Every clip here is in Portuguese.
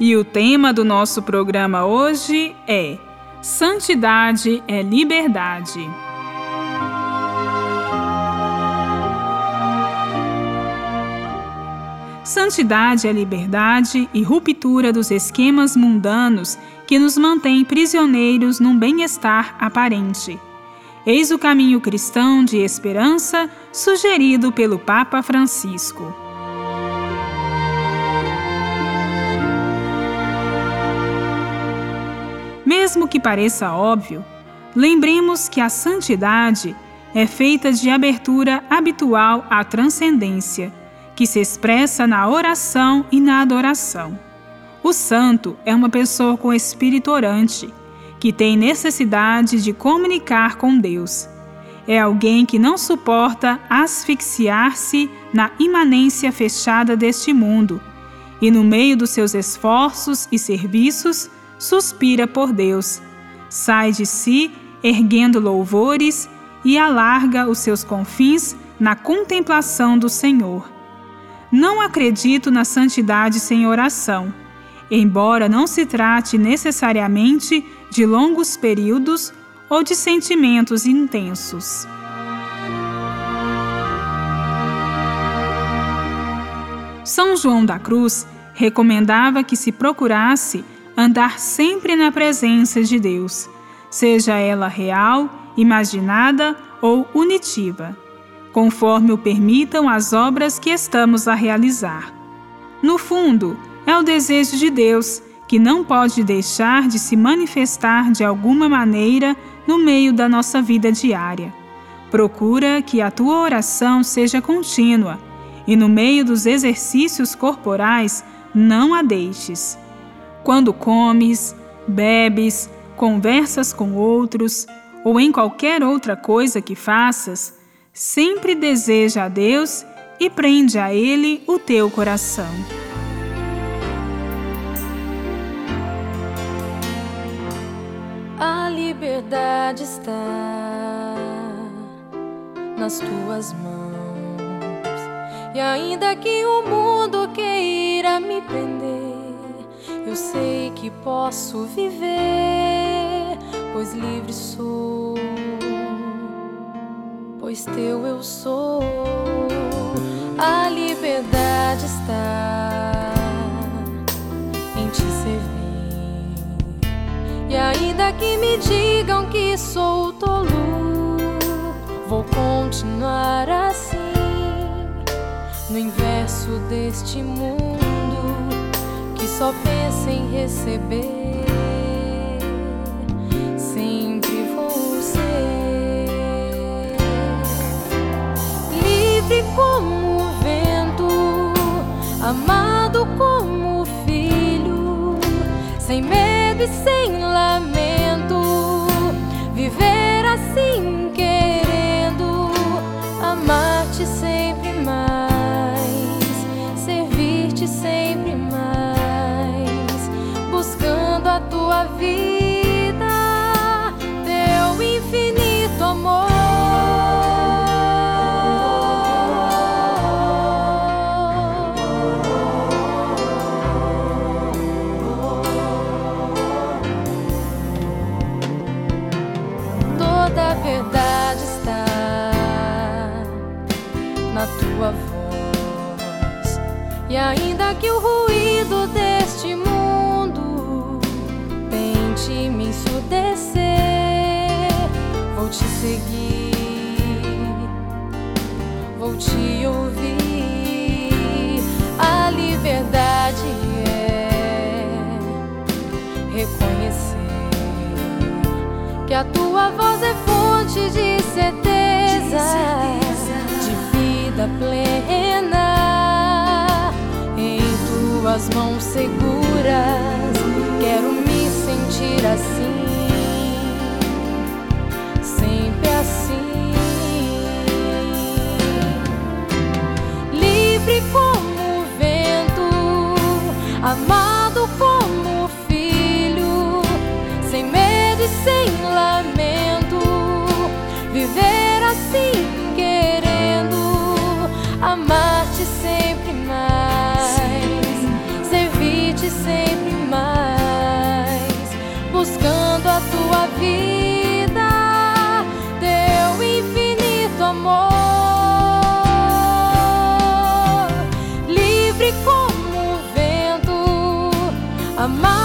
E o tema do nosso programa hoje é Santidade é Liberdade. Santidade é liberdade e ruptura dos esquemas mundanos que nos mantém prisioneiros num bem-estar aparente. Eis o caminho cristão de esperança sugerido pelo Papa Francisco. Que pareça óbvio, lembremos que a santidade é feita de abertura habitual à transcendência, que se expressa na oração e na adoração. O santo é uma pessoa com espírito orante, que tem necessidade de comunicar com Deus. É alguém que não suporta asfixiar-se na imanência fechada deste mundo e, no meio dos seus esforços e serviços, suspira por Deus, sai de si erguendo louvores e alarga os seus confins na contemplação do Senhor. Não acredito na santidade sem oração, embora não se trate necessariamente de longos períodos ou de sentimentos intensos. São João da Cruz recomendava que se procurasse andar sempre na presença de Deus, seja ela real, imaginada ou unitiva, conforme o permitam as obras que estamos a realizar. No fundo, é o desejo de Deus que não pode deixar de se manifestar de alguma maneira no meio da nossa vida diária. Procura que a tua oração seja contínua e, no meio dos exercícios corporais, não a deixes. Quando comes, bebes, conversas com outros ou em qualquer outra coisa que faças, sempre deseja a Deus e prende a Ele o teu coração. A liberdade está nas tuas mãos, e ainda que o mundo queira me prender sei que posso viver, pois livre sou, pois teu eu sou. A liberdade está em te servir, e ainda que me digam que sou tolo, vou continuar assim no inverso deste mundo só pensa em receber. Sempre vou ser livre como o vento, amado como filho, sem medo e sem lamento, e ainda que o ruído deste mundo seguir, vou te ouvir. A liberdade amado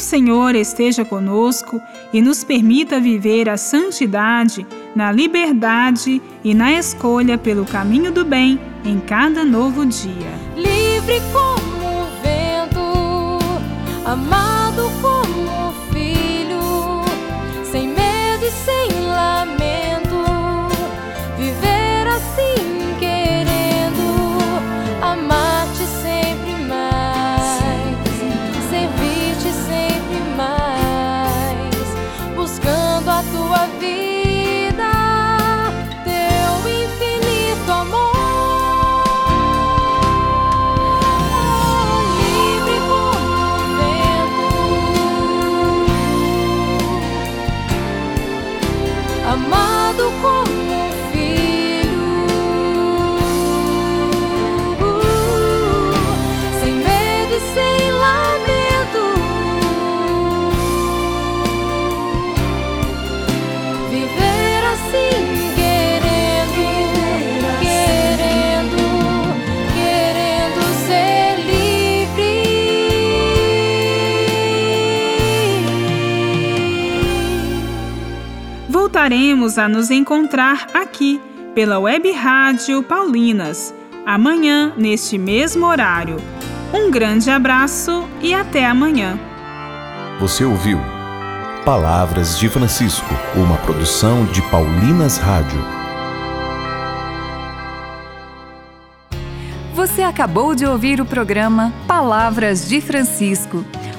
o Senhor esteja conosco e nos permita viver a santidade na liberdade e na escolha pelo caminho do bem em cada novo dia. livre como o vento, Voltaremos a nos encontrar aqui pela Web Rádio Paulinas, amanhã, neste mesmo horário. Um grande abraço e até amanhã. Você ouviu Palavras de Francisco, uma produção de Paulinas Rádio. Você acabou de ouvir o programa Palavras de Francisco,